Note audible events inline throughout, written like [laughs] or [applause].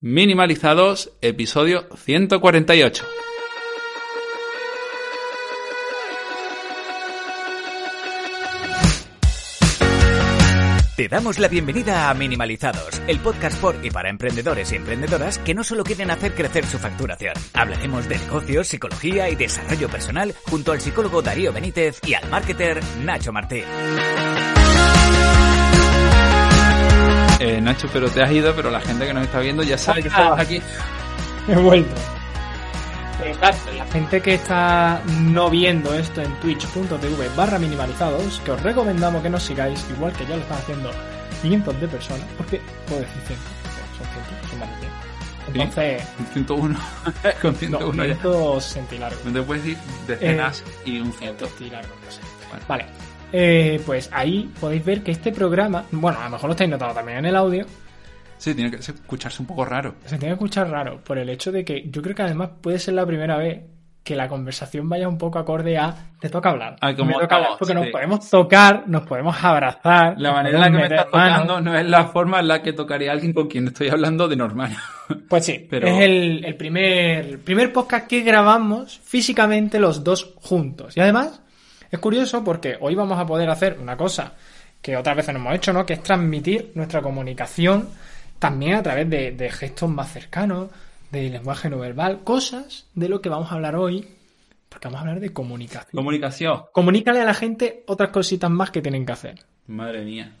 Minimalizados, episodio 148. Te damos la bienvenida a Minimalizados, el podcast por y para emprendedores y emprendedoras que no solo quieren hacer crecer su facturación. Hablaremos de negocios, psicología y desarrollo personal junto al psicólogo Darío Benítez y al marketer Nacho Martín. Eh, Nacho, pero te has ido, pero la gente que nos está viendo ya sabe que estabas aquí. [laughs] He vuelto. Exacto, la gente que está no viendo esto en twitch.tv barra minimalizados, que os recomendamos que nos sigáis, igual que ya lo están haciendo cientos de personas, porque puedo decir cientos, son cientos, son más de 100. Entonces, [laughs] Con 101. Con 101 no, ya. 160 y largo. No te puedes decir decenas y un ciento. 160 y largo, no sé. Bueno. Vale. Eh, pues ahí podéis ver que este programa, bueno, a lo mejor lo estáis notando también en el audio, Sí, tiene que escucharse un poco raro. se tiene que escuchar raro por el hecho de que yo creo que además puede ser la primera vez que la conversación vaya un poco acorde a te toca hablar. Ah, como Me toca hablar, porque sí. nos podemos tocar, nos podemos abrazar. La manera en la que me estás tocando no es la forma en la que tocaría alguien con quien estoy hablando de normal. [laughs] Pues sí, Pero- es el, el primer, primer podcast que grabamos físicamente los dos juntos. Y además, es curioso porque hoy vamos a poder hacer una cosa que otras veces no hemos hecho, ¿no? Que es transmitir nuestra comunicación también a través de, de gestos más cercanos, de lenguaje no verbal, cosas de lo que vamos a hablar hoy, porque vamos a hablar de comunicación. Comunicación. Comunícale a la gente otras cositas más que tienen que hacer. Madre mía.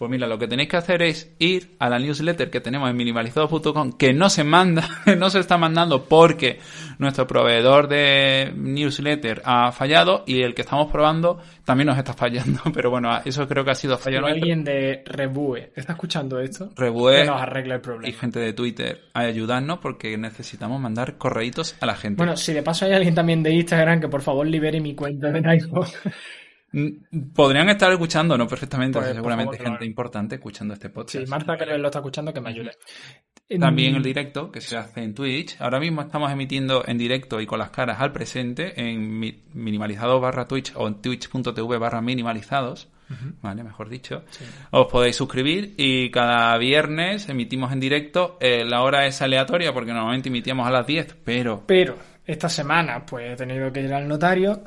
Pues mira, lo que tenéis que hacer es ir a la newsletter que tenemos en minimalizados.com, que no se manda, [laughs] no se está mandando porque nuestro proveedor de newsletter ha fallado y el que estamos probando también nos está fallando. [laughs] Pero bueno, eso creo que ha sido fallo nuestro. alguien de Rebue está escuchando esto, Rebue que nos arregle el y problema. gente de Twitter a ayudarnos porque necesitamos mandar correitos a la gente. Bueno, si de paso hay alguien también de Instagram que por favor libere mi cuenta de iPhone. [laughs] Mm, Podrían estar escuchándonos perfectamente, Pues, seguramente favor, gente importante escuchando este podcast. Si Marta que lo está escuchando, que me ayude. También el directo que se hace en Twitch. Ahora mismo estamos emitiendo en directo y con las caras al presente en mi- minimalizados barra Twitch o en twitch.tv barra minimalizados. Vale, mejor dicho. Os podéis suscribir y cada viernes emitimos en directo. Eh, la hora es aleatoria porque normalmente emitíamos a las 10, pero Pero esta semana pues he tenido que ir al notario.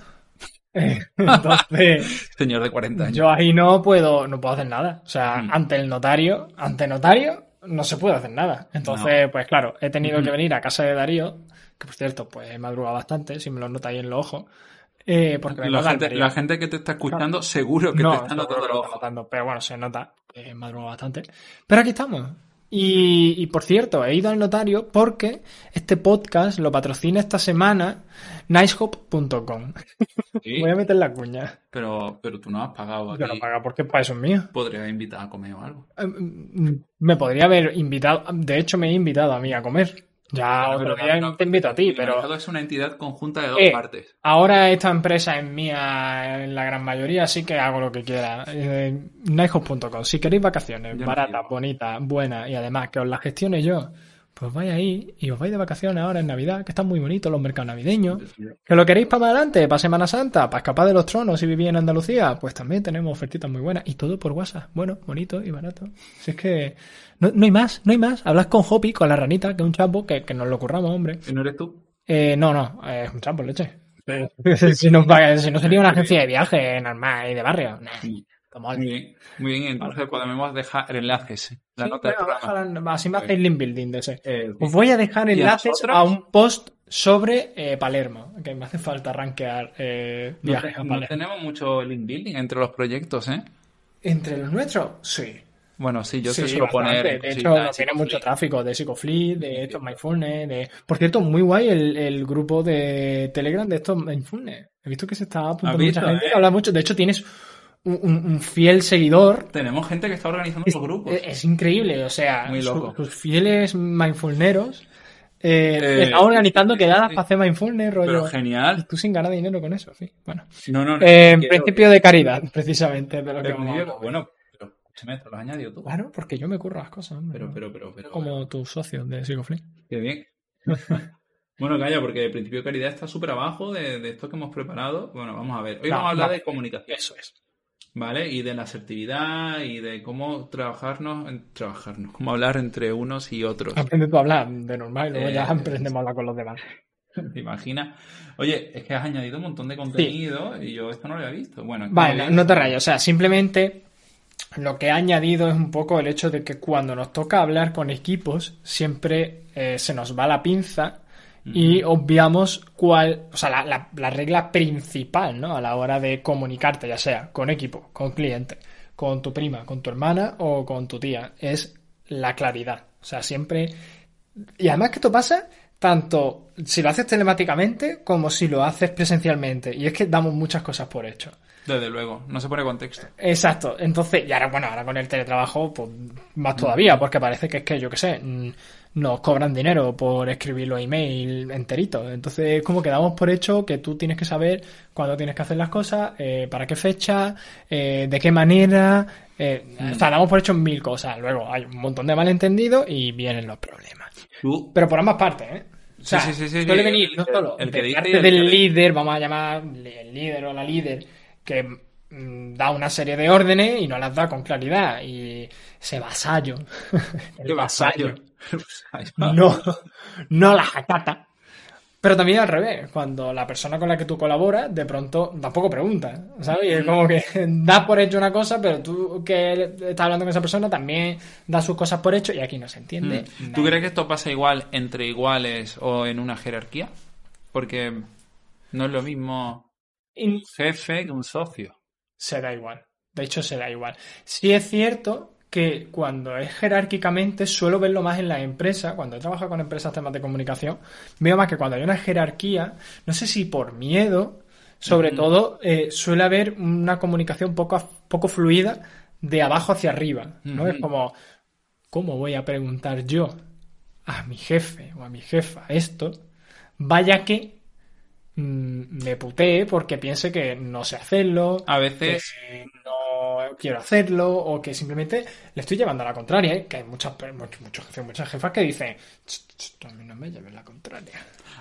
Eh, [laughs] [laughs] Entonces, señor de 40 años. yo ahí no puedo, no puedo hacer nada. O sea, Mm. ante el notario, ante notario, no se puede hacer nada. Entonces, pues claro, he tenido que venir a casa de Darío, que por cierto, pues he madrugado bastante, si me lo nota ahí en los ojos. Eh, porque La gente, la gente que te está escuchando seguro que no, te está notando notando, pero bueno, se nota que madruga bastante. Pero aquí estamos. Y, y, por cierto, he ido al notario porque este podcast lo patrocina esta semana nicehop.com. Sí, [laughs] Voy a meter la cuña. pero, pero tú no has pagado Yo aquí. no paga porque para eso es mío. Podrías invitar a comer o algo. Eh, mm, Me podría haber invitado, de hecho me he invitado a mí a comer. Ya Pero otro día no, te invito a ti, Minimalizado pero es una entidad conjunta de dos Eh, partes. ahora esta empresa es mía en la gran mayoría, así que hago lo que quiera. Eh. Si queréis vacaciones baratas, bonitas, buenas y además que os las gestione yo, pues vais ahí y os vais de vacaciones ahora en Navidad, que están muy bonitos los mercados navideños. ¿Que lo queréis para adelante, para Semana Santa, para escapar de los tronos si vivís en Andalucía? Pues también tenemos ofertitas muy buenas. Y todo por WhatsApp. Bueno, bonito y barato. Si es que no, no hay más, no hay más. Hablas con Hopi, con la ranita, que es un chapo, que, que nos lo curramos, hombre. ¿No eres tú? Eh, no, no, es un chapo, leche. [laughs] si, no, paga- si no sería una agencia de viaje normal y de barrio. Nah, Muy bien, muy bien. Entonces podemos dejar enlaces. La Sí, nota del programa. así me hacéis link building de ese. Eh, Os voy a dejar ¿Y a enlaces a un post sobre eh, Palermo, que me hace falta rankear eh, no, viajes a no Palermo. tenemos mucho link building entre los proyectos, ¿eh? ¿Entre los nuestros? Sí. Bueno, sí, yo Sí, bastante. poner. De hecho, sí, mucho tráfico de Psychofleet, de estos Mindfulness, de... Por cierto, muy guay el, el grupo de Telegram de estos Mindfulness. He visto que se está apuntando mucha gente eh? que habla mucho. De hecho, tienes un, fiel seguidor. Tenemos gente que está organizando Es, los grupos. es- es increíble, o sea, Muy loco. sus fieles mindfulneros eh, Eh, están organizando quedadas para hacer mindfulness, rollo. Pero genial. Tú sin ganar dinero con eso, sí. Bueno. No, no, no. Eh, en principio de caridad, [laughs] precisamente, de lo que vamos. Bueno, pero escúchame, te lo has añadido tú. Claro, porque yo me curro las cosas, hombre, Pero, pero, pero, pero. como tus socios de Psychofleet. Qué bien. [laughs] Bueno, calla, porque el principio de calidad está súper abajo de, de esto que hemos preparado. Bueno, vamos a ver. Hoy No, vamos a hablar no. de comunicación. Eso es. ¿Vale? Y de la asertividad y de cómo trabajarnos, trabajarnos, cómo hablar entre unos y otros. Aprende tú a hablar de normal y luego ya eh, aprendemos a hablar con los demás. ¿Te imaginas? Oye, es que has añadido un montón de contenido y yo esto no lo había visto. Bueno, vale, no te rayes. O sea, simplemente lo que he añadido es un poco el hecho de que cuando nos toca hablar con equipos, siempre eh, se nos va la pinza y obviamos cuál, o sea, la, la, regla principal, ¿no? A la hora de comunicarte, ya sea con equipo, con cliente, con tu prima, con tu hermana o con tu tía, es la claridad. O sea, siempre. Y además que esto pasa tanto si lo haces telemáticamente como si lo haces presencialmente. Y es que damos muchas cosas por hecho. Desde luego, no se pone contexto. Exacto. Entonces, y ahora, bueno, ahora con el teletrabajo, pues más todavía, porque parece que es que, yo qué sé, mm, nos cobran dinero por escribir los emails enteritos. Entonces, es como que damos por hecho que tú tienes que saber cuándo tienes que hacer las cosas, eh, para qué fecha, eh, de qué manera. Eh, O sea, damos por hecho mil cosas. Luego hay un montón de malentendidos y vienen los problemas. Pero por ambas partes, ¿eh? O sea, sí, sí, sí, suele venir no solo el, que parte del líder, vamos a llamar el líder o la líder, que mm, da una serie de órdenes y no las da con claridad. Y ese vasallo. el vasallo. No, no las acata. Pero también al revés, cuando la persona con la que tú colaboras de pronto tampoco pregunta, ¿sabes? Y es como que [laughs] das por hecho una cosa, pero tú que estás hablando con esa persona también das sus cosas por hecho y aquí no se entiende. Mm. ¿Tú crees que esto pasa igual entre iguales o en una jerarquía? Porque no es lo mismo un jefe que un socio. Se da igual. De hecho, se da igual. Sí es cierto que cuando es jerárquicamente suelo verlo más en la empresa, cuando he trabajado con empresas temas de comunicación, veo más que cuando hay una jerarquía, no sé si por miedo, sobre todo, eh, suele haber una comunicación poco, poco fluida de abajo hacia arriba, ¿no? Es como, ¿cómo voy a preguntar yo a mi jefe o a mi jefa esto? Vaya que mm, me putee porque piense que no sé hacerlo. A veces quiero hacerlo o que simplemente le estoy llevando a la contraria, ¿eh? que hay muchas, muchos, jefes, muchas jefas que dicen, a mí no me lleves la contraria.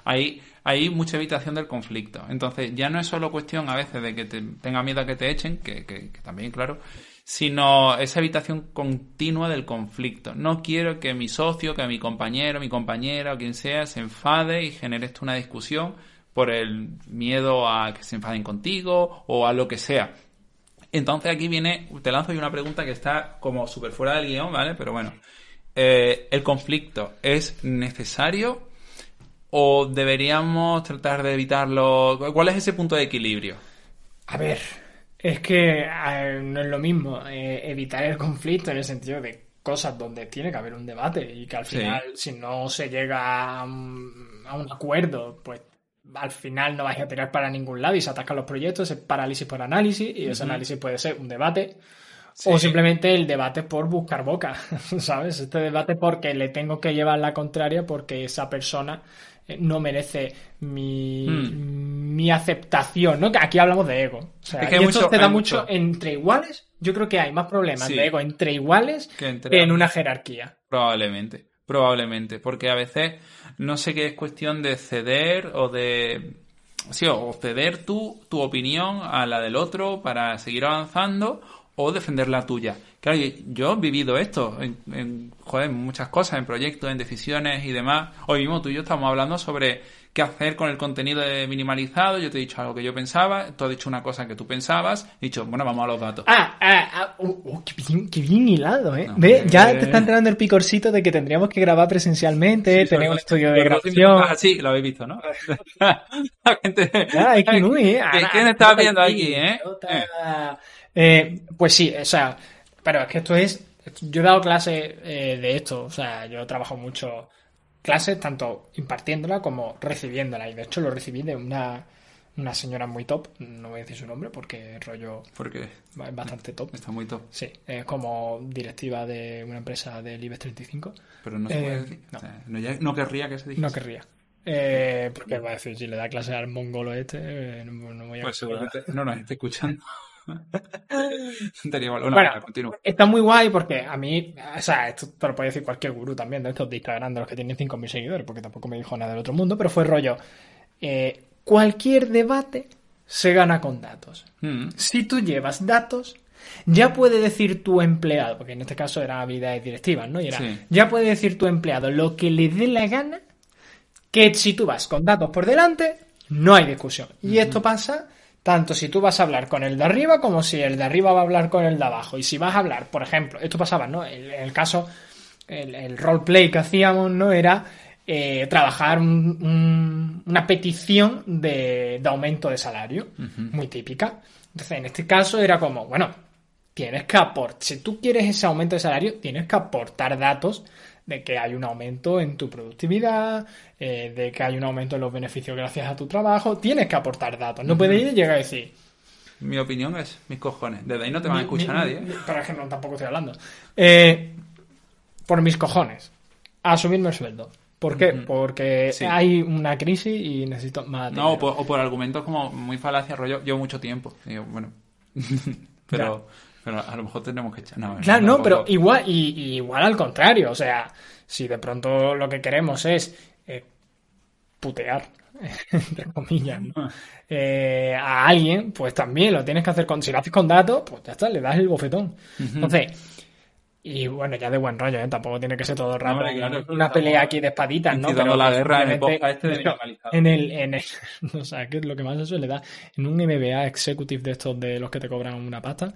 Hay, hay mucha evitación del conflicto. Entonces, ya no es solo cuestión a veces de que te, tenga miedo a que te echen, que, que, también, claro, sino esa evitación continua del conflicto. No quiero que mi socio, que mi compañero, mi compañera o quien sea se enfade y genere esto una discusión por el miedo a que se enfaden contigo o a lo que sea. Entonces aquí viene, te lanzo una pregunta que está como súper fuera del guion, ¿vale? Pero bueno, eh, ¿el conflicto es necesario o deberíamos tratar de evitarlo? ¿Cuál es ese punto de equilibrio? A ver, es que no es lo mismo eh, evitar el conflicto en el sentido de cosas donde tiene que haber un debate y que al final, si no se llega a un acuerdo, pues al final no vais a tirar para ningún lado y se atacan los proyectos, es parálisis por análisis y ese análisis puede ser un debate o simplemente el debate por buscar boca, [laughs] ¿sabes? Este debate porque le tengo que llevar la contraria porque esa persona eh, no merece mi, hmm. mi aceptación, ¿no? Que aquí hablamos de ego. O sea, y esto se da mucho, entre iguales. Yo creo que hay más problemas de ego entre iguales que en una jerarquía. Probablemente, probablemente, porque a veces no sé qué es cuestión de ceder o de... Sí, o ceder tú, tu opinión a la del otro para seguir avanzando o defender la tuya. Claro, yo he vivido esto en, joder, muchas cosas, en proyectos, en decisiones y demás. Hoy mismo tú y yo estamos hablando sobre qué hacer con el contenido de minimalizado. Yo te he dicho algo que yo pensaba, tú has dicho una cosa que tú pensabas, he dicho, bueno, vamos a los datos. Ah, ah, uh, uh, qué, bien, hilado, ¿eh? Ve, ya te está entrando el picorcito de que tendríamos que grabar presencialmente, tener un estudio de grabación. Ah, sí, lo habéis visto, ¿no? [laughs] la gente... Es que ¿eh? ¿Quién está viendo aquí, eh? eh? Pues sí, o sea, pero es que esto es... Yo he dado clases eh, de esto, o sea, yo trabajo mucho clases, tanto impartiéndola como recibiéndola. Y de hecho lo recibí de una, una señora muy top, no voy a decir su nombre porque el rollo porque es bastante top. Está muy top. Sí, es como directiva de una empresa del IBEX 35. Pero no se puede eh, decir. No. no, querría que se dijese. No querría. Eh, porque va a decir, si le da clase al mongolo este, eh, no, voy a... Pues seguramente [laughs] no nos está escuchando. [laughs] bueno, está muy guay porque a mí, o sea, esto te lo puede decir cualquier gurú también de estos de Instagram, de los que tienen 5.000 seguidores, porque tampoco me dijo nada del otro mundo, pero fue rollo. Eh, cualquier debate se gana con datos. Mm. Si tú llevas datos, ya puede decir tu empleado, porque en este caso eran habilidades directivas, ¿no? Y era, Sí. ya puede decir tu empleado lo que le dé la gana, que si tú vas con datos por delante, no hay discusión. Y esto pasa tanto si tú vas a hablar con el de arriba como si el de arriba va a hablar con el de abajo. Y si vas a hablar, por ejemplo, esto pasaba, ¿no? En el, el caso, el, el roleplay que hacíamos, ¿no? Era eh, trabajar un- un- una petición de, de aumento de salario, muy típica. Entonces, en este caso era como, bueno, tienes que aportar, si tú quieres ese aumento de salario, tienes que aportar datos de que hay un aumento en tu productividad, eh, de que hay un aumento en los beneficios gracias a tu trabajo, tienes que aportar datos. No puedes ir y llegar a decir, Mi opinión es mis cojones. Desde ahí no te van a escuchar nadie. ¿eh? Pero es que no, tampoco estoy hablando. Eh, por mis cojones. A subirme el sueldo. ¿Por qué? Porque Sí. hay una crisis y necesito más No, o dinero. por, o por argumentos como muy falacia, rollo, llevo mucho tiempo. Yo, bueno, [laughs] pero, pero a lo mejor tenemos que echar. No, Claro, no, pero igual, y, y igual al contrario. O sea, si de pronto lo que queremos es eh, putear, [laughs] entre comillas, ¿no? [laughs] Eh, a alguien, pues también lo tienes que hacer con. Si lo haces con datos, pues ya está, le das el bofetón. Entonces. Y bueno, ya de buen rollo, ¿eh? Tampoco tiene que ser todo el rato Hombre, claro, una pelea aquí de espaditas, ¿no? incitando la guerra en el este de [laughs] en el, en el, [laughs] o sea, que lo que más se suele dar. En un MBA executive de estos de los que te cobran una pasta,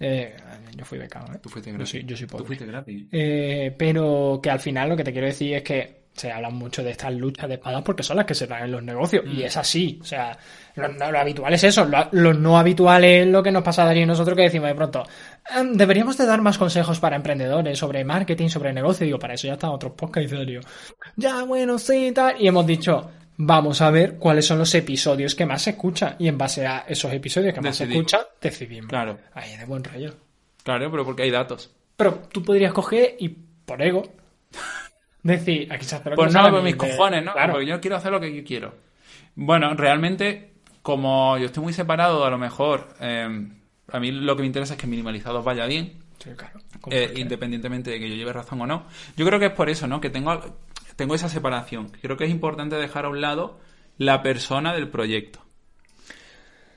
eh, yo fui becado, ¿eh? Tú fuiste Yo gratis. soy, yo soy Tú pobre. fuiste gratis. Eh, pero que al final lo que te quiero decir es que se habla mucho de estas luchas de espadas porque son las que se dan en los negocios. Mm. Y es así. O sea, lo, habitual es eso. Lo, lo no habitual es lo que nos pasa a Darío y nosotros que decimos de pronto, "Em, deberíamos de dar más consejos para emprendedores sobre marketing, sobre negocio. Digo, para eso ya están otros podcasts. Darío, ya, bueno, sí, tal. Y hemos dicho, vamos a ver cuáles son los episodios que más se escuchan. Y en base a esos episodios que más se escuchan, decidimos. Claro. Ahí, de buen rollo. Claro, pero porque hay datos. Pero tú podrías coger y por ego decir, aquí se hace lo que Pues no, a mis de- cojones, ¿no? Claro. Porque yo quiero hacer lo que yo quiero. Bueno, realmente, como yo estoy muy separado, a lo mejor, eh, a mí lo que me interesa es que minimalizados vaya bien, Sí, claro. eh, independientemente de que yo lleve razón o no. Yo creo que es por eso, ¿no? Que tengo, tengo esa separación. Creo que es importante dejar a un lado la persona del proyecto.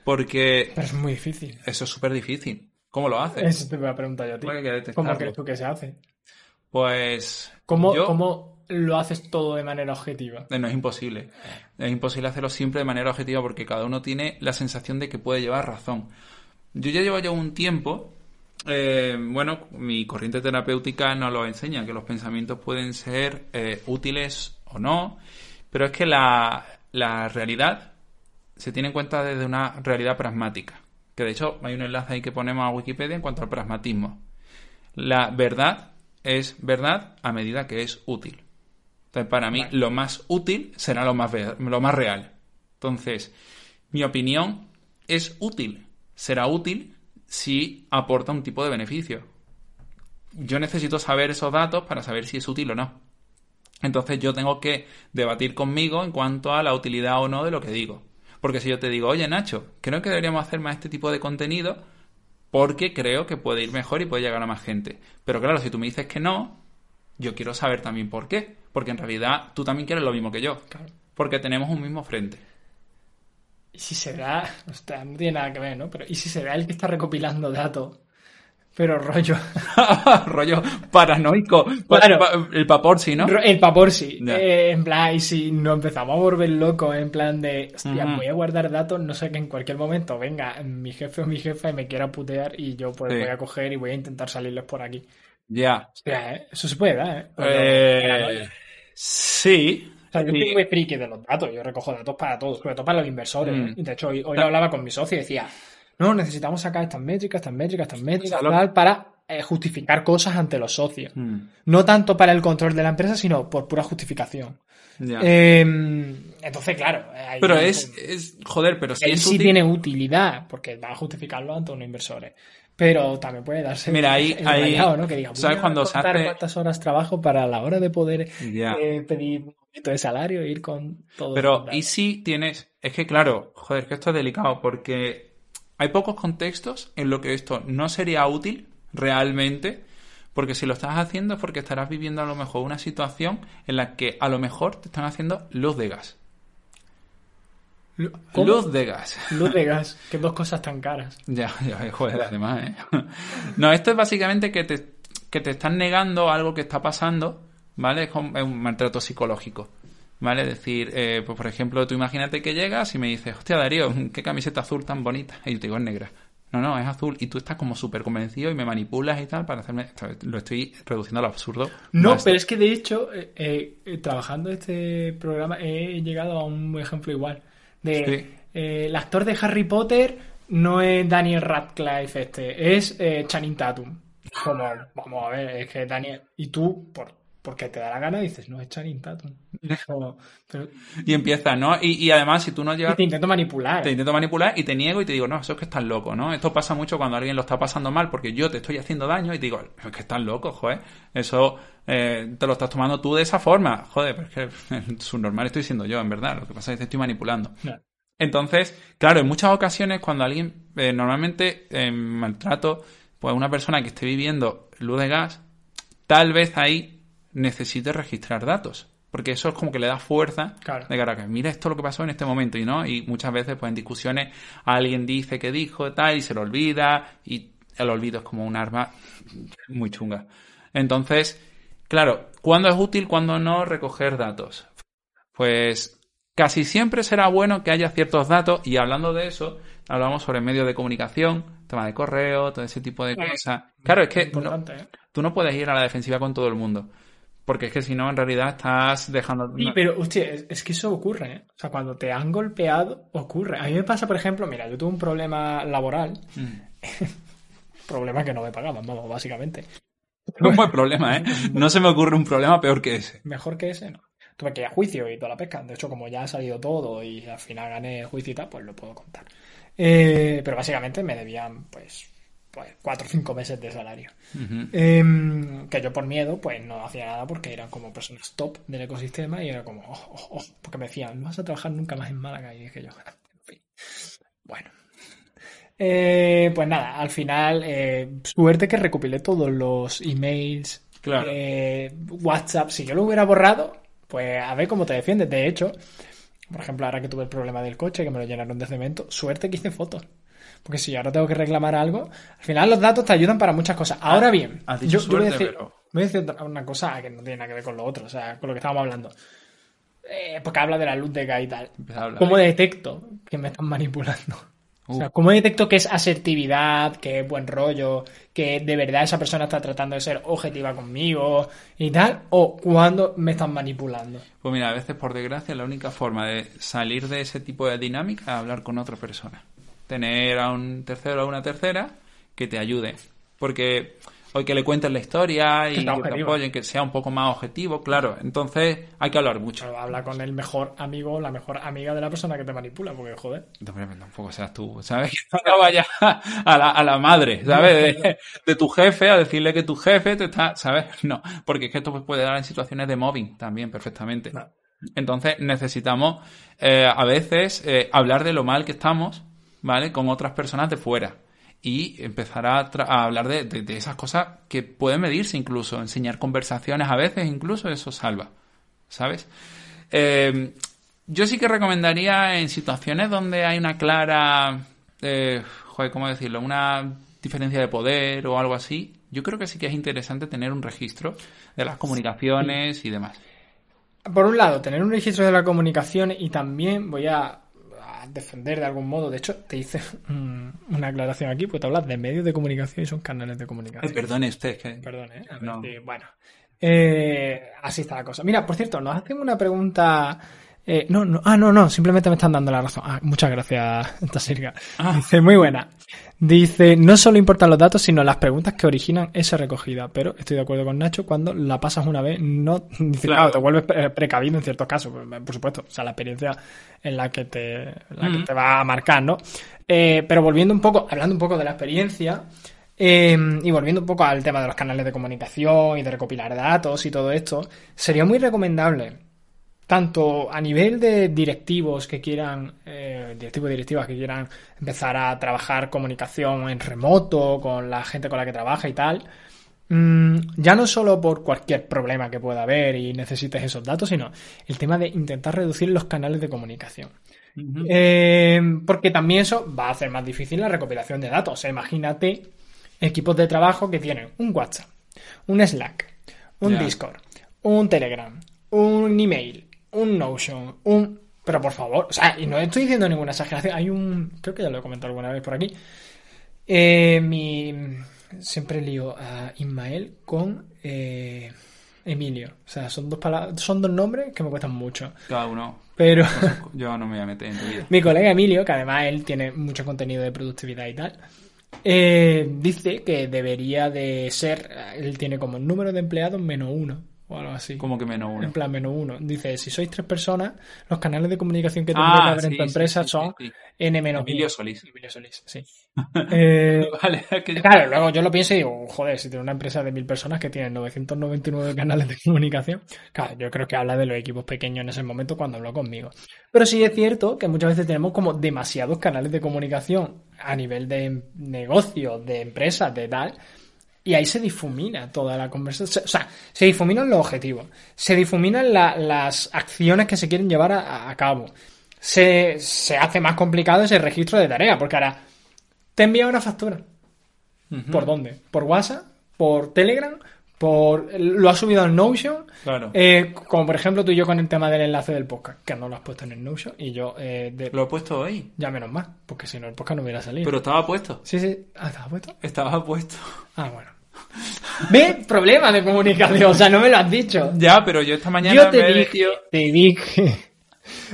Porque Pero es muy difícil. eso es súper difícil. ¿Cómo lo haces? Eso te voy a preguntar yo a ti. ¿Cómo crees tú que se hace? Pues ¿Cómo, yo- cómo lo haces todo de manera objetiva? Eh, No es imposible. Es imposible hacerlo siempre de manera objetiva porque cada uno tiene la sensación de que puede llevar razón. Yo ya llevo ya un tiempo, eh, bueno, mi corriente terapéutica nos lo enseña, que los pensamientos pueden ser eh, útiles o no, pero es que la, la realidad se tiene en cuenta desde una realidad pragmática. Que de hecho hay un enlace ahí que ponemos a Wikipedia en cuanto al pragmatismo. La verdad es verdad a medida que es útil. Entonces, para mí, lo más útil será lo más, lo más real. Entonces, mi opinión es útil. Será útil si aporta un tipo de beneficio. Yo necesito saber esos datos para saber si es útil o no. Entonces, yo tengo que debatir conmigo en cuanto a la utilidad o no de lo que digo. Porque si yo te digo, oye Nacho, creo que deberíamos hacer más este tipo de contenido porque creo que puede ir mejor y puede llegar a más gente. Pero claro, si tú me dices que no, yo quiero saber también por qué. Porque en realidad tú también quieres lo mismo que yo. Claro. Porque tenemos un mismo frente. ¿Y si será? [laughs] Ostras, no tiene nada que ver, ¿no? Pero ¿y si será el que está recopilando datos? Pero rollo. [laughs] Rollo paranoico. Claro. Pa- pa- El papor, sí, ¿no? El papor sí. Eh, en plan, y si nos empezamos a volver locos, en plan de, hostia, voy a guardar datos, no sé que en cualquier momento venga mi jefe o mi jefa y me quiera putear y yo pues Sí. voy a coger y voy a intentar salirles por aquí. Ya. Hostia, ¿eh? Eso se puede dar, ¿eh? Pero- Eh, sí. O sea, yo Sí. soy muy friki de los datos, yo recojo datos para todos, sobre todo para los inversores. Mm. ¿eh? De hecho, hoy, hoy lo hablaba con mi socio y decía, no, necesitamos sacar estas métricas, estas métricas, estas métricas, tal, para eh, justificar cosas ante los socios. Mm, No tanto para el control de la empresa, sino por pura justificación. Eh, entonces, claro. ahí- pero es, es. Joder, pero si ahí es sí útil- tiene utilidad, porque va a justificarlo ante unos inversores. Pero también puede darse Mira, ahí- el ahí- rayado, ¿no? Que diga, ¿sabes cuando se hace- cuántas horas trabajo para la hora de poder eh, pedir un aumento de salario e ir con todo. Pero, ¿y si tienes.? Es que, claro, joder, que esto es delicado porque hay pocos contextos en lo que esto no sería útil realmente. Porque si lo estás haciendo es porque estarás viviendo a lo mejor una situación en la que a lo mejor te están haciendo luz de gas. ¿Cómo? Luz de gas. Luz de gas, [laughs] que dos cosas tan caras. Ya, ya, joder, además, ¿eh? [laughs] No, esto es básicamente que te, que te están negando algo que está pasando, ¿vale? Es, como- es un maltrato psicológico, ¿vale? Es decir, eh, pues por ejemplo, tú imagínate que llegas y me dices, hostia, Darío, qué camiseta azul tan bonita. Y yo te digo, es negra. No, no, es azul. Y tú estás como súper convencido y me manipulas y tal para hacerme... Lo estoy reduciendo al absurdo. No, Basta. pero es que de hecho, eh, eh, trabajando este programa, he llegado a un ejemplo igual. De Sí. eh, el actor de Harry Potter no es Daniel Radcliffe este, es Channing Tatum. Como, vamos a ver, es que Daniel. Y tú, por, porque te da la gana, dices, no, es Channing Tatum. [laughs] Pero Y empieza, ¿no? Y, y además, si tú no y llegas... te intento manipular. Te intento manipular y te niego y te digo, no, eso es que estás loco, ¿no? Esto pasa mucho cuando alguien lo está pasando mal porque yo te estoy haciendo daño y te digo, es que estás loco, joder. Eso eh, te lo estás tomando tú de esa forma. Joder, pero es que [laughs] el subnormal estoy siendo yo, en verdad. Lo que pasa es que te estoy manipulando. No. Entonces, claro, en muchas ocasiones cuando alguien, eh, normalmente en maltrato, pues una persona que esté viviendo luz de gas, tal vez ahí necesite registrar datos. Porque eso es como que le da fuerza Claro. de cara a que mira esto lo que pasó en este momento y no. Y muchas veces, pues en discusiones, alguien dice que dijo tal y se lo olvida y el olvido es como un arma [laughs] muy chunga. Entonces, claro, ¿cuándo es útil, cuándo no recoger datos? Pues casi siempre será bueno que haya ciertos datos y hablando de eso, hablamos sobre medios de comunicación, tema de correo, todo ese tipo de cosas. Claro, es que no- ¿eh? tú no puedes ir a la defensiva con todo el mundo. Porque es que si no, en realidad estás dejando... Sí, pero, hostia, es, es que eso ocurre, ¿eh? O sea, cuando te han golpeado, ocurre. A mí me pasa, por ejemplo, mira, yo tuve un problema laboral, Mm. [laughs] problema que no me pagaban, vamos, básicamente. [laughs] Un buen problema, ¿eh? No se me ocurre un problema peor que ese. Mejor que ese, no. Tuve que ir a juicio y toda la pesca. De hecho, como ya ha salido todo y al final gané juicio y tal, pues lo puedo contar. Eh, pero básicamente me debían, pues, pues, cuatro o cinco meses de salario. Em, que yo por miedo, pues no hacía nada porque eran como personas top del ecosistema y era como, oh, oh, oh, porque me decían, no vas a trabajar nunca más en Málaga. Y dije yo, en fin. Bueno. Eh, pues nada, al final, eh, suerte que recopilé todos los emails, Claro. eh, WhatsApp. Si yo lo hubiera borrado, pues a ver cómo te defiendes. De hecho, por ejemplo, ahora que tuve el problema del coche, que me lo llenaron de cemento, suerte que hice fotos. Porque si ahora tengo que reclamar algo, al final los datos te ayudan para muchas cosas. Ahora bien, has dicho yo, yo voy a suerte, decir, pero- voy a decir una cosa que no tiene nada que ver con lo otro, o sea, con lo que estábamos hablando. Eh, porque habla de la luz de gas y tal. Hablar. ¿Cómo detecto que me están manipulando? O sea, Uh. ¿cómo detecto que es asertividad, que es buen rollo, que de verdad esa persona está tratando de ser objetiva conmigo y tal? ¿O cuando me están manipulando? Pues mira, a veces por desgracia la única forma de salir de ese tipo de dinámica es hablar con otra persona. Tener a un tercero o una tercera que te ayude. Porque hoy que le cuentes la historia y Que te apoyen, que sea un poco más objetivo, claro. Entonces hay que hablar mucho. Pero habla con el mejor amigo la mejor amiga de la persona que te manipula, porque joder. Hombre, Tampoco seas tú, ¿sabes? [laughs] Que no vayas a la, a la madre, ¿sabes? De, de tu jefe a decirle que tu jefe te está, ¿sabes? [laughs] No, porque es que esto pues, puede dar en situaciones de mobbing también, perfectamente. No. Entonces necesitamos eh, a veces eh, hablar de lo mal que estamos, ¿vale? Con otras personas de fuera. Y empezar a, hablar de, de- esas cosas que pueden medirse incluso, enseñar conversaciones a veces incluso, eso salva, ¿sabes? Eh, yo sí que recomendaría en situaciones donde hay una clara, eh, joder, ¿cómo decirlo? Una diferencia de poder o algo así. Yo creo que sí que es interesante tener un registro de las comunicaciones y demás. Por un lado, tener un registro de la comunicación y también voy a, a defender de algún modo. De hecho, te hice una aclaración aquí, porque te hablas de medios de comunicación y son canales de comunicación. perdone usted, que... Perdón, ¿eh? Ver No. si- bueno. Eh, así está la cosa. Mira, por cierto, nos hacen una pregunta. Eh, no, no, ah, no, no, simplemente me están dando la razón. Ah, muchas gracias, [laughs] Tasirga. Ah. Dice, muy buena. Dice, no solo importan los datos, sino las preguntas que originan esa recogida. Pero estoy de acuerdo con Nacho, cuando la pasas una vez, no, [laughs] dice, Claro. claro, te vuelves pre- precavido en ciertos casos, por por supuesto. O sea, la experiencia en la que te, la que Mm. te va a marcar, ¿no? Eh, pero volviendo un poco, hablando un poco de la experiencia, eh, y volviendo un poco al tema de los canales de comunicación y de recopilar datos y todo esto, sería muy recomendable, tanto a nivel de directivos que quieran, eh, directivos y directivas que quieran empezar a trabajar comunicación en remoto con la gente con la que trabaja y tal, mm, ya no solo por cualquier problema que pueda haber y necesites esos datos, sino el tema de intentar reducir los canales de comunicación. Eh, porque también eso va a hacer más difícil la recopilación de datos. O sea, imagínate equipos de trabajo que tienen un WhatsApp, un Slack, un. Discord, un Telegram, un email, un Notion, un... Pero por favor, o sea, y no estoy diciendo ninguna exageración. Hay un... Creo que ya lo he comentado alguna vez por aquí. Eh, mi... Siempre lío a Ismael con eh, Emilio. O sea, son dos palabras, son dos nombres que me cuestan mucho. Cada uno. Pero... Yo no me voy a meter en tu vida. Mi colega Emilio, que además él tiene mucho contenido de productividad y tal, eh, dice que debería de ser, él tiene como número de empleados menos uno o algo así. Como que menos uno. En plan, menos uno. Dice, si sois tres personas, los canales de comunicación que tendría Ah, que haber en tu empresa sí, son sí. N menos Emilio. Solís. Emilio Solís, sí. [laughs] Eh, Vale, es que yo- Claro, luego yo lo pienso y digo, joder, si tiene una empresa de mil personas que tiene 999 canales de comunicación, claro, yo creo que habla de los equipos pequeños en ese momento cuando habló conmigo. Pero sí es cierto que muchas veces tenemos como demasiados canales de comunicación a nivel de negocio, de empresas, de tal, y ahí se difumina toda la conversación. O sea, se difuminan los objetivos, se difuminan la- las acciones que se quieren llevar a, a cabo. Se, se hace más complicado ese registro de tarea, porque ahora te envía una factura. ¿Por dónde? ¿Por WhatsApp? ¿Por Telegram? ¿Por lo has subido en Notion? Claro. Eh, como por ejemplo tú y yo con el tema del enlace del podcast, que no lo has puesto en el Notion, y yo eh, de- Lo he puesto hoy. ya menos más, porque si no el podcast no hubiera salido. Pero estaba puesto. Sí, sí. Ah, ¿estaba puesto? Estaba puesto. Ah, bueno. ¿Ves? Problema de comunicación, o sea, no me lo has dicho. Ya, pero yo esta mañana Yo te me dije, te dije,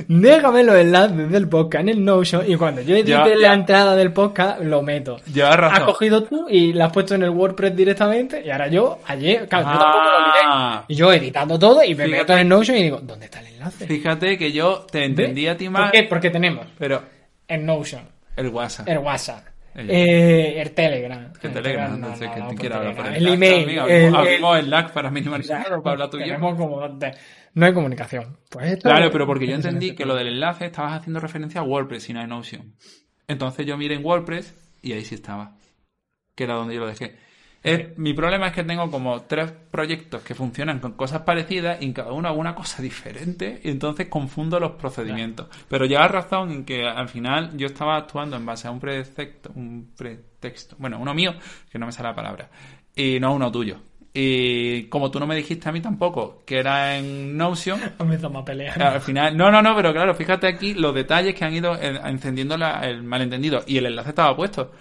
déjame los enlaces del podcast en el Notion y cuando yo edite Ya, la ya. entrada del podcast, lo meto. Has razón. cogido tú y la has puesto en el WordPress directamente y ahora yo, ayer, claro, yo tampoco lo miré. Ah. Y yo editando todo y me Fíjate. meto en el Notion y digo, ¿dónde está el enlace? Fíjate que yo te entendí a ti ¿Por más, qué? Porque tenemos pero el Notion, el WhatsApp. el WhatsApp, eh, el Telegram. El Telegram, no, no, que no, hablar por el El email. el- Abrimos el Slack para minimalizar Claro, para hablar tú y yo. tenemos como de- no hay comunicación. Pues esto- Claro, pero porque yo [laughs] entendí que lo del enlace estabas haciendo referencia a WordPress y no a Notion. Entonces yo miré en WordPress y ahí sí estaba. Que era donde yo lo dejé. Es- mi problema es que tengo como tres proyectos que funcionan con cosas parecidas y en cada uno hago una cosa diferente y entonces confundo los procedimientos. Pero llevas razón en que al final yo estaba actuando en base a un pretexto, un pretexto, bueno, uno mío, que no me sale la palabra, y no uno tuyo. Y como tú no me dijiste a mí tampoco que era en Notion, Empezamos a pelear. al final, no, no, no, pero claro, fíjate aquí los detalles que han ido encendiendo la- el malentendido. Y el enlace estaba puesto.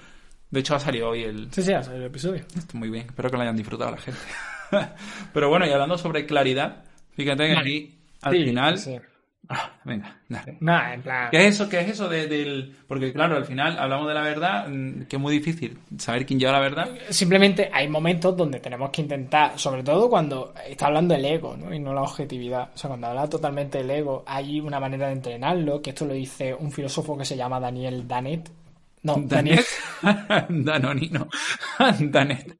De hecho, ha salido hoy el. Sí, sí, ha salido el episodio. Muy bien, espero que lo hayan disfrutado la gente. [laughs] pero bueno, y hablando sobre claridad, fíjate que aquí, al Sí, final. sí. Ah, venga, dale. En plan. ¿Qué es eso? ¿Qué es eso de- del.? Porque claro, al final hablamos de la verdad, mm, que es muy difícil saber quién lleva la verdad. Simplemente hay momentos donde tenemos que intentar, sobre todo cuando está hablando el ego, ¿no? Y no la objetividad. O sea, cuando habla totalmente el ego, hay una manera de entrenarlo, que esto lo dice un filósofo que se llama Daniel Danet. No, [laughs] Daniel. Danonino. [laughs] [laughs] Danet.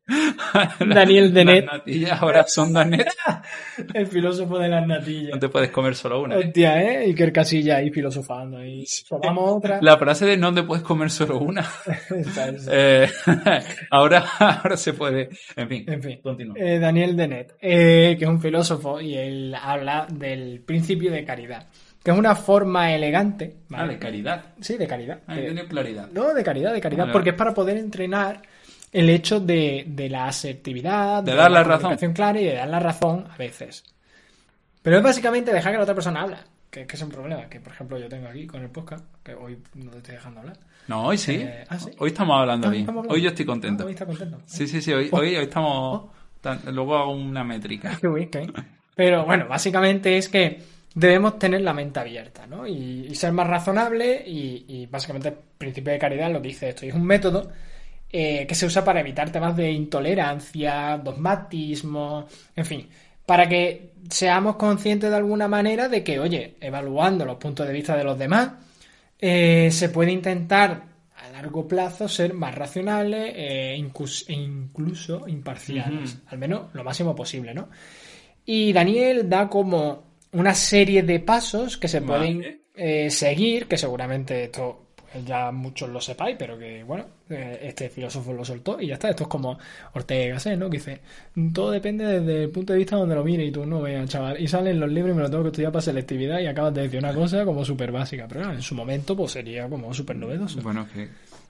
Daniel Danet. Las natillas ahora son Danet. El filósofo de las natillas. No te puedes comer solo una. Hostia, ¿eh? Iker Casilla ahí filosofando. Y otra. La frase de no te puedes comer solo una. Eh, ahora, ahora se puede. En fin, En fin. continúa. Eh, Daniel Dennett, eh, que es un filósofo y él habla del principio de caridad, que es una forma elegante. Ah, de caridad. Sí, de caridad. Ah, De- claridad. no, de caridad, de caridad, Vale, porque vale. es para poder entrenar el hecho de, de la asertividad, De dar la razón. comunicación clara y de dar la razón a veces. Pero es básicamente dejar que la otra persona habla, que, que es un problema, que por ejemplo yo tengo aquí con el podcast, que hoy no te estoy dejando hablar. No, hoy sí. Eh, ah, sí. Hoy estamos hablando Ah, bien. estamos hablando. Hoy yo estoy Ah, contento. hoy está contento. Sí, sí, sí. Hoy, hoy, hoy estamos. tan- luego hago una métrica. [laughs] Qué bien, qué bien. Pero bueno, básicamente es que debemos tener la mente abierta, ¿no? Y, y ser más razonable y, y básicamente el principio de caridad lo que dice esto. Y es un método eh, que se usa para evitar temas de intolerancia, dogmatismo, en fin, para que seamos conscientes de alguna manera de que, oye, evaluando los puntos de vista de los demás, eh, se puede intentar a largo plazo ser más racionales eh, e incluso imparciales, al menos lo máximo posible, ¿no? Y Daniel da como una serie de pasos que se Vale. pueden eh, seguir, que seguramente esto ya muchos lo sepáis, pero que, bueno, eh, este filósofo lo soltó y ya está. Esto es como Ortega y Gasset, ¿no? Que dice, todo depende desde el punto de vista donde lo mire y tú no veas, chaval. Y salen los libros y me lo tengo que estudiar para selectividad y acabas de decir una cosa como súper básica, pero en su momento pues sería como súper novedoso. Bueno, que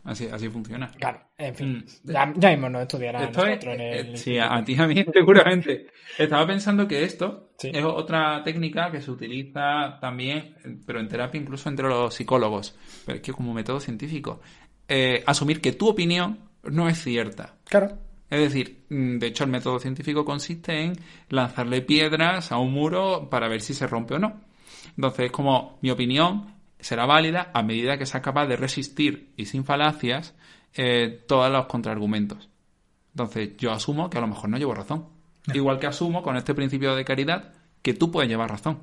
así, así funciona. Claro, en fin, mm. ya, ya, mismo nos estudiará nosotros en el... Eh, sí, a, ti a mí [laughs] seguramente. Estaba pensando que esto es otra técnica que se utiliza también, pero en terapia incluso entre los psicólogos, pero es que como método científico. Eh, asumir que tu opinión no es cierta. Claro. Es decir, mm, de hecho el método científico consiste en lanzarle piedras a un muro para ver si se rompe o no. Entonces, como mi opinión será válida a medida que sea capaz de resistir y sin falacias eh, todos los contraargumentos. Entonces, yo asumo que a lo mejor no llevo razón. Igual que asumo con este principio de caridad que tú puedes llevar razón.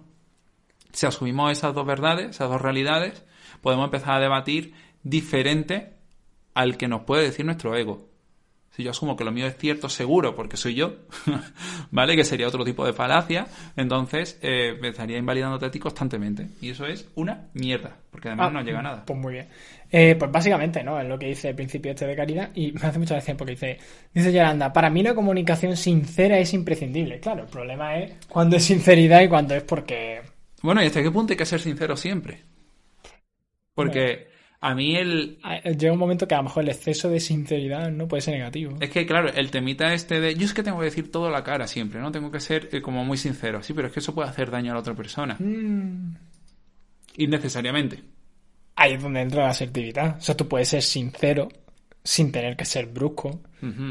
Si asumimos esas dos verdades, esas dos realidades, podemos empezar a debatir diferente al que nos puede decir nuestro ego. Si yo asumo que lo mío es cierto seguro porque soy yo, [laughs] ¿vale? Que sería otro tipo de falacia, entonces eh, me estaría invalidándote a ti constantemente. Y eso es una mierda, porque además ah, no llega a nada. Pues muy bien. Eh, pues básicamente, ¿no? Es lo que dice el principio este de caridad y me hace mucha gracia porque dice, dice Yolanda, para mí la comunicación sincera es imprescindible. Claro, el problema es cuando es sinceridad y cuando es porque... Bueno, ¿y hasta qué punto hay que ser sincero siempre? Porque... A mí el... Llega un momento que a lo mejor el exceso de sinceridad no puede ser negativo. Es que, claro, el temita este de... Yo es que tengo que decir todo la cara siempre, ¿no? Tengo que ser eh, como muy sincero. Sí, pero es que eso puede hacer daño a la otra persona. Mm. Innecesariamente. Ahí es donde entra la asertividad. O sea, tú puedes ser sincero sin tener que ser brusco,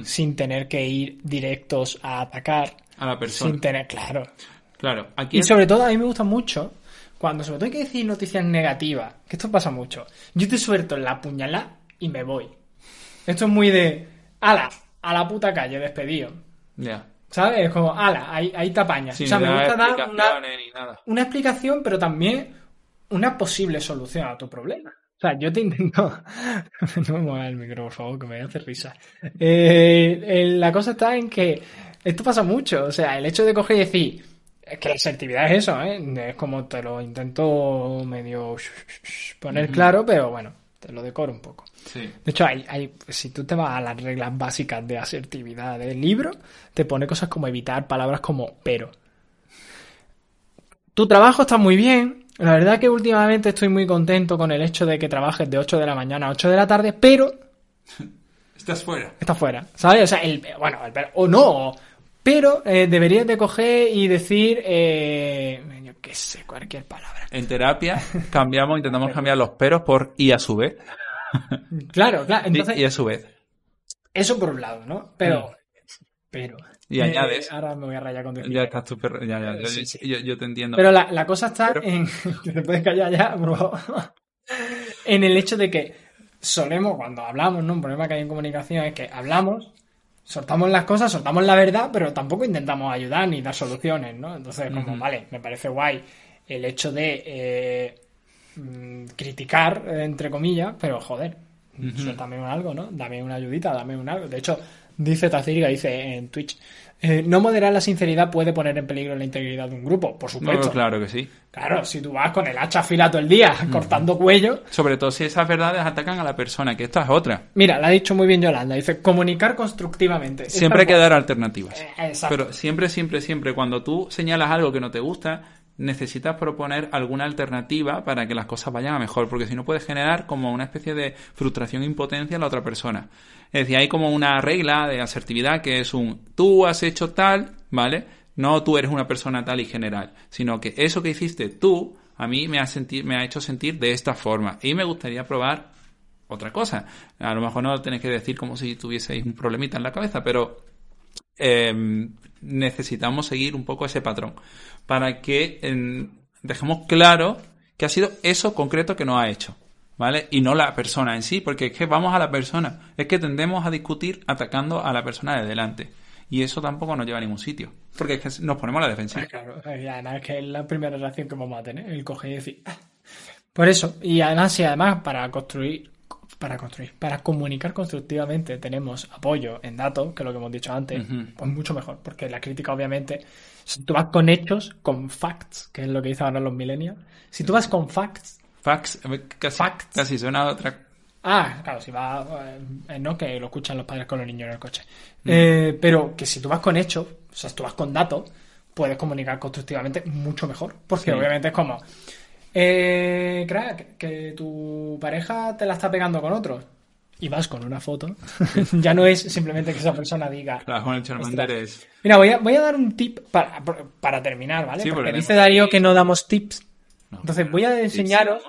sin tener que ir directos a atacar. A la persona. Sin tener... Claro. Claro. Aquí y sobre todo a mí me gusta mucho cuando sobre todo hay que decir noticias negativas, que esto pasa mucho, yo te suelto la puñalada y me voy. Esto es muy de, ala, a la puta calle, despedido. Ya. ¿Sabes? Es como, ala, ahí, ahí te apañas. o sea, me gusta dar una, explicación, pero también una posible solución a tu problema. O sea, yo te intento. [laughs] no me muevas el micro, por favor, que me hace risa. Eh, la cosa está en que esto pasa mucho. O sea, el hecho de coger y decir, es que la asertividad es eso, ¿eh? Es como te lo intento medio poner claro, pero bueno, te lo decoro un poco. De hecho, hay, hay, si tú te vas a las reglas básicas de asertividad del libro, te pone cosas como evitar palabras como pero. Tu trabajo está muy bien. La verdad que últimamente estoy muy contento con el hecho de que trabajes de 8 de la mañana a 8 de la tarde, pero... [laughs] Estás fuera. Estás fuera, ¿sabes? O sea, el, bueno, el, o no, pero eh, deberías de coger y decir, eh, yo qué sé, cualquier palabra. En terapia cambiamos, intentamos cambiar los peros por y a su vez. Claro, claro. Entonces, y a su vez. Eso por un lado, ¿no? Pero, mm. pero. Y añades. Ahora me voy a rayar con Ya estás súper. Ya, ya. Yo, yo, te entiendo. Pero la, la cosa está en. [laughs] te puedes callar ya, bro. en el hecho de que solemos, cuando hablamos, ¿no? Un problema que hay en comunicación es que hablamos soltamos las cosas, soltamos la verdad, pero tampoco intentamos ayudar ni dar soluciones, ¿no? Entonces, como, vale, me parece guay el hecho de eh, mm, criticar, entre comillas, pero joder, suéltame algo, ¿no? Dame una ayudita, dame un algo. De hecho, dice Tacirga, dice en Twitch, eh, no moderar la sinceridad puede poner en peligro la integridad de un grupo, por supuesto. claro que sí. Claro, si tú vas con el hacha afilado todo el día, cortando cuello. Sobre todo si esas verdades atacan a la persona, que esta es otra. Mira, la ha dicho muy bien Yolanda, dice comunicar constructivamente. Siempre hay que dar alternativas. Eh, Pero siempre, siempre, siempre, cuando tú señalas algo que no te gusta, necesitas proponer alguna alternativa para que las cosas vayan a mejor, porque si no puedes generar como una especie de frustración e impotencia en la otra persona. Es decir, hay como una regla de asertividad que es un tú has hecho tal, ¿vale? No tú eres una persona tal y general, sino que eso que hiciste tú a mí me ha, me ha hecho sentir de esta forma y me gustaría probar otra cosa. A lo mejor no lo tenés que decir como si tuvieseis un problemita en la cabeza, pero em, necesitamos seguir un poco ese patrón para que em, dejemos claro que ha sido eso concreto que nos ha hecho. ¿vale? Y no la persona en sí, porque es que vamos a la persona, es que tendemos a discutir atacando a la persona de delante. Y eso tampoco nos lleva a ningún sitio, porque es que nos ponemos a la defensiva. Claro, además que es la primera relación que vamos a tener, el coger y decir... Ah". Por eso, y además, y además para construir, para construir, para comunicar constructivamente tenemos apoyo en datos, que es lo que hemos dicho antes, pues mucho mejor, porque la crítica obviamente, si tú vas con hechos, con facts, que es lo que dicen ahora los millennials, si tú vas con facts, Fax, casi, Facts. casi suena a otra. Ah, claro, si vas, eh, no, que lo escuchan los padres con los niños en el coche. Eh, pero que si tú vas con hechos, o sea, si tú vas con datos, puedes comunicar constructivamente mucho mejor. Porque Sí. obviamente es como, eh, crack, que tu pareja te la está pegando con otro. Y vas con una foto. ya no es simplemente que esa persona diga. Claro, con el Charmander es. Mira, voy a, voy a dar un tip para, para terminar, ¿vale? Sí, porque dice Darío que no damos tips. No. Entonces voy a enseñaros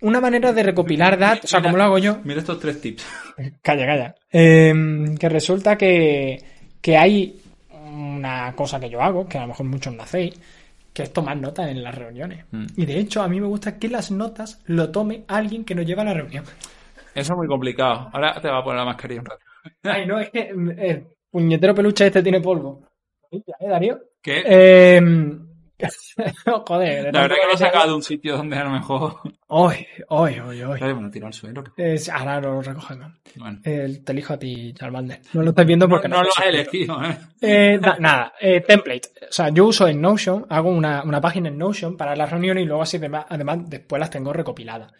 una manera de recopilar datos. O sea, como lo hago yo. Mira estos tres tips. [laughs] Calla, calla. Eh, que resulta que, que hay una cosa que yo hago, que a lo mejor muchos no hacéis, que es tomar notas en las reuniones. Mm. Y de hecho, a mí me gusta que las notas lo tome alguien que nos lleva a la reunión. Eso es muy complicado. Ahora te va a poner la mascarilla un rato. Ay, no, es que mm, el puñetero peluche este tiene polvo. ¿Ya, eh, Darío? ¿Qué? Eh, [laughs] joder, de la verdad que lo he sacado de un sitio donde a lo mejor. [laughs] Hoy, hoy, hoy, hoy. Ay, bueno, tiro al suelo. Es- ahora lo recogemos. Bueno. El, te elijo a ti, Charmander. No lo estás viendo No, porque no lo sé has elegido, ¿eh? Eh, na- nada, eh, template. O sea, yo uso en Notion, hago una, una página en Notion para las reuniones y luego así además, además después las tengo recopiladas.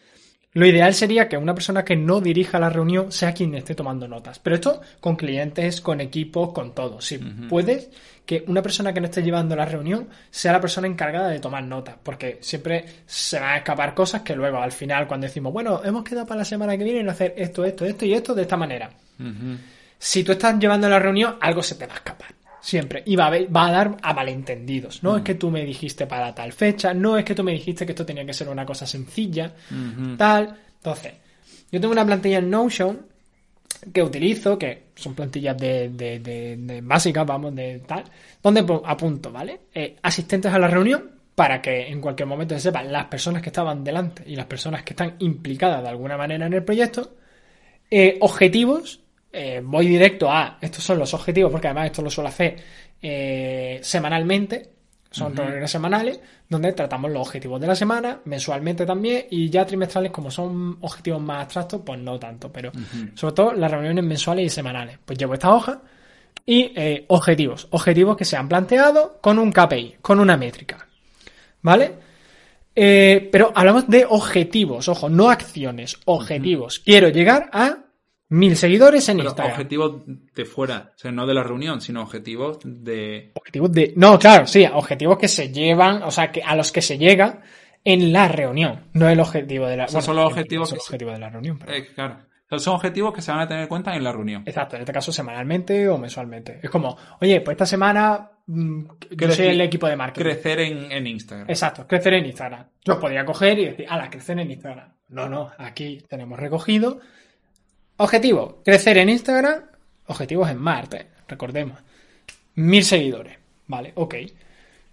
Lo ideal sería que una persona que no dirija la reunión sea quien esté tomando notas. Pero esto con clientes, con equipos, con todo. Si puedes, que una persona que no esté llevando la reunión sea la persona encargada de tomar notas. Porque siempre se van a escapar cosas que luego al final cuando decimos, bueno, hemos quedado para la semana que viene en hacer esto, esto, esto y esto de esta manera si tú estás llevando la reunión, algo se te va a escapar. Siempre. Y va a, va a dar a malentendidos. No es que tú me dijiste para tal fecha, no es que tú me dijiste que esto tenía que ser una cosa sencilla, tal. Entonces, yo tengo una plantilla en Notion que utilizo, que son plantillas de, de- de- básicas, vamos, de tal, donde apunto, ¿vale? Eh, asistentes a la reunión para que en cualquier momento se sepan las personas que estaban delante y las personas que están implicadas de alguna manera en el proyecto. Eh, objetivos, eh, voy directo a, estos son los objetivos, porque además esto lo suelo hacer semanalmente, son reuniones semanales, donde tratamos los objetivos de la semana, mensualmente también, y ya trimestrales, como son objetivos más abstractos, pues no tanto, pero sobre todo las reuniones mensuales y semanales. Pues llevo esta hoja y eh, objetivos, objetivos que se han planteado con un KPI, con una métrica, ¿vale? Eh, pero hablamos de objetivos, ojo, no acciones, objetivos. Quiero llegar a mil seguidores en Pero Instagram. objetivos de fuera, o sea, no de la reunión, sino objetivos de. Objetivos de. No, claro, sí, objetivos que se llevan, o sea, que a los que se llega en la reunión. No el objetivo de la. sea, son los objetivos es el que se- objetivo de la reunión. pero- eh, claro. O son objetivos que se van a tener en cuenta en la reunión. Exacto, en este caso semanalmente o mensualmente. Es como, oye, pues esta semana mm, yo soy el equipo de marketing. Crecer en, en Instagram. Exacto, crecer en Instagram. Yo podría coger y decir, ala, crecer en Instagram. No, no, aquí tenemos recogido. Objetivo, crecer en Instagram. Objetivos en Marte, recordemos. Mil seguidores. Vale, ok.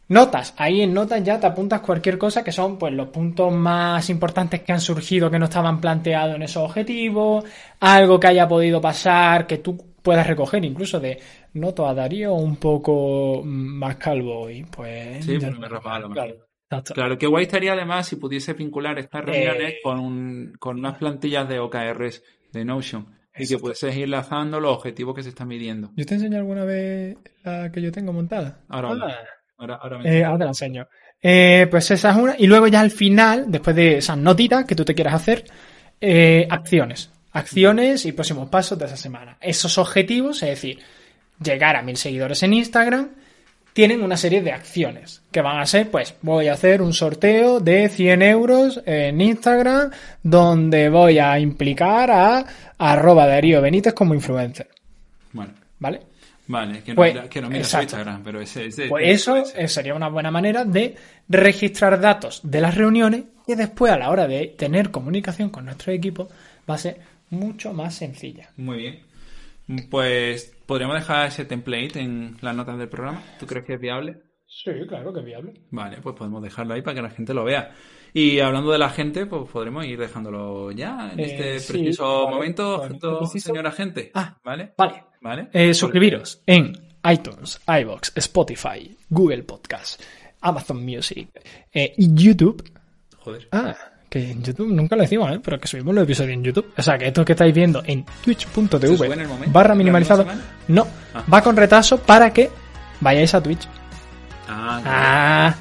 Notas, ahí en notas ya te apuntas cualquier cosa que son pues los puntos más importantes que han surgido que no estaban planteados en esos objetivos, algo que haya podido pasar, que tú puedas recoger incluso de noto a Darío un poco más calvo y pues Sí, ya porque no- me rapaba lo claro. Claro, qué guay estaría además si pudiese vincular estas reuniones Eh. con, un- con unas plantillas de OKRs de Notion y que pudieses ir lanzando los objetivos que se están midiendo. ¿Yo te enseño alguna vez la que yo tengo montada? Ahora, Ah. ahora, ahora me- Eh, ahora te la enseño. Eh, pues esa es una. Y luego ya al final, después de esas notitas que tú te quieras hacer, eh, acciones. Acciones y próximos pasos de esa semana. Esos objetivos, es decir, llegar a mil seguidores en Instagram, tienen una serie de acciones que van a ser, pues, voy a hacer un sorteo de 100 euros en Instagram donde voy a implicar a arroba Darío Benítez como influencer. Bueno, ¿Vale? vale, que no, Pues, que no mira su exacto. Instagram, pero ese, ese- Pues eso sería una buena manera de registrar datos de las reuniones y después a la hora de tener comunicación con nuestro equipo va a ser mucho más sencilla. Muy bien. Pues podríamos dejar ese template en las notas del programa. ¿Tú crees que es viable? Sí, claro que es viable. Vale, pues podemos dejarlo ahí para que la gente lo vea. Y hablando de la gente, pues podremos ir dejándolo ya en Eh, este sí, preciso vale, momento, bueno, preciso. señora gente. Ah, ¿vale? Vale. ¿Vale? Eh, suscribiros en iTunes, iBox, Spotify, Google Podcast, Amazon Music eh, y YouTube. Joder. Ah, que en YouTube nunca lo decimos, ¿eh? pero que subimos los episodios en YouTube. O sea, que esto que estáis viendo en ¿Se sube en el twitch.tv barra ¿La minimalizado, no, Ah. va con retraso para que vayáis a Twitch. Ah, Ah,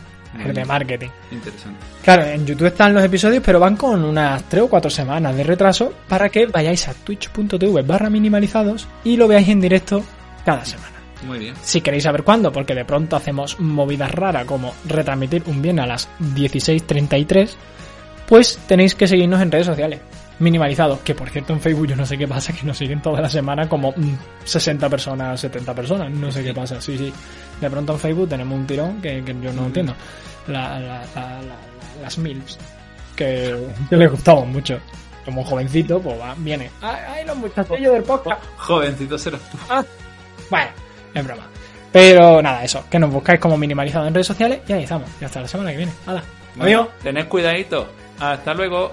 el de marketing. Interesante. Claro, en YouTube están los episodios, pero van con unas 3 o 4 semanas de retraso para que vayáis a twitch.tv barra minimalizados y lo veáis en directo cada semana. Muy bien. Si queréis saber cuándo, porque de pronto hacemos movidas raras como retransmitir un viernes a las 16.33, pues tenéis que seguirnos en redes sociales. Minimalizados, que por cierto en Facebook yo no sé qué pasa, que nos siguen toda la semana como mm, 60 personas, 70 personas, no sé qué pasa, sí, sí. De pronto en Facebook tenemos un tirón que, que yo no entiendo. La- la- la- la- las MILFs, que, que les gustamos mucho. Como jovencito, pues va, viene. ¡Ay, ay, los muchachillos del podcast! Jovencito serás tú. Ah, bueno, es broma. Pero nada, eso, que nos buscáis como minimalizado en redes sociales y ahí estamos. Y hasta la semana que viene. ¡Hala! Adiós. Tened cuidadito. Hasta luego.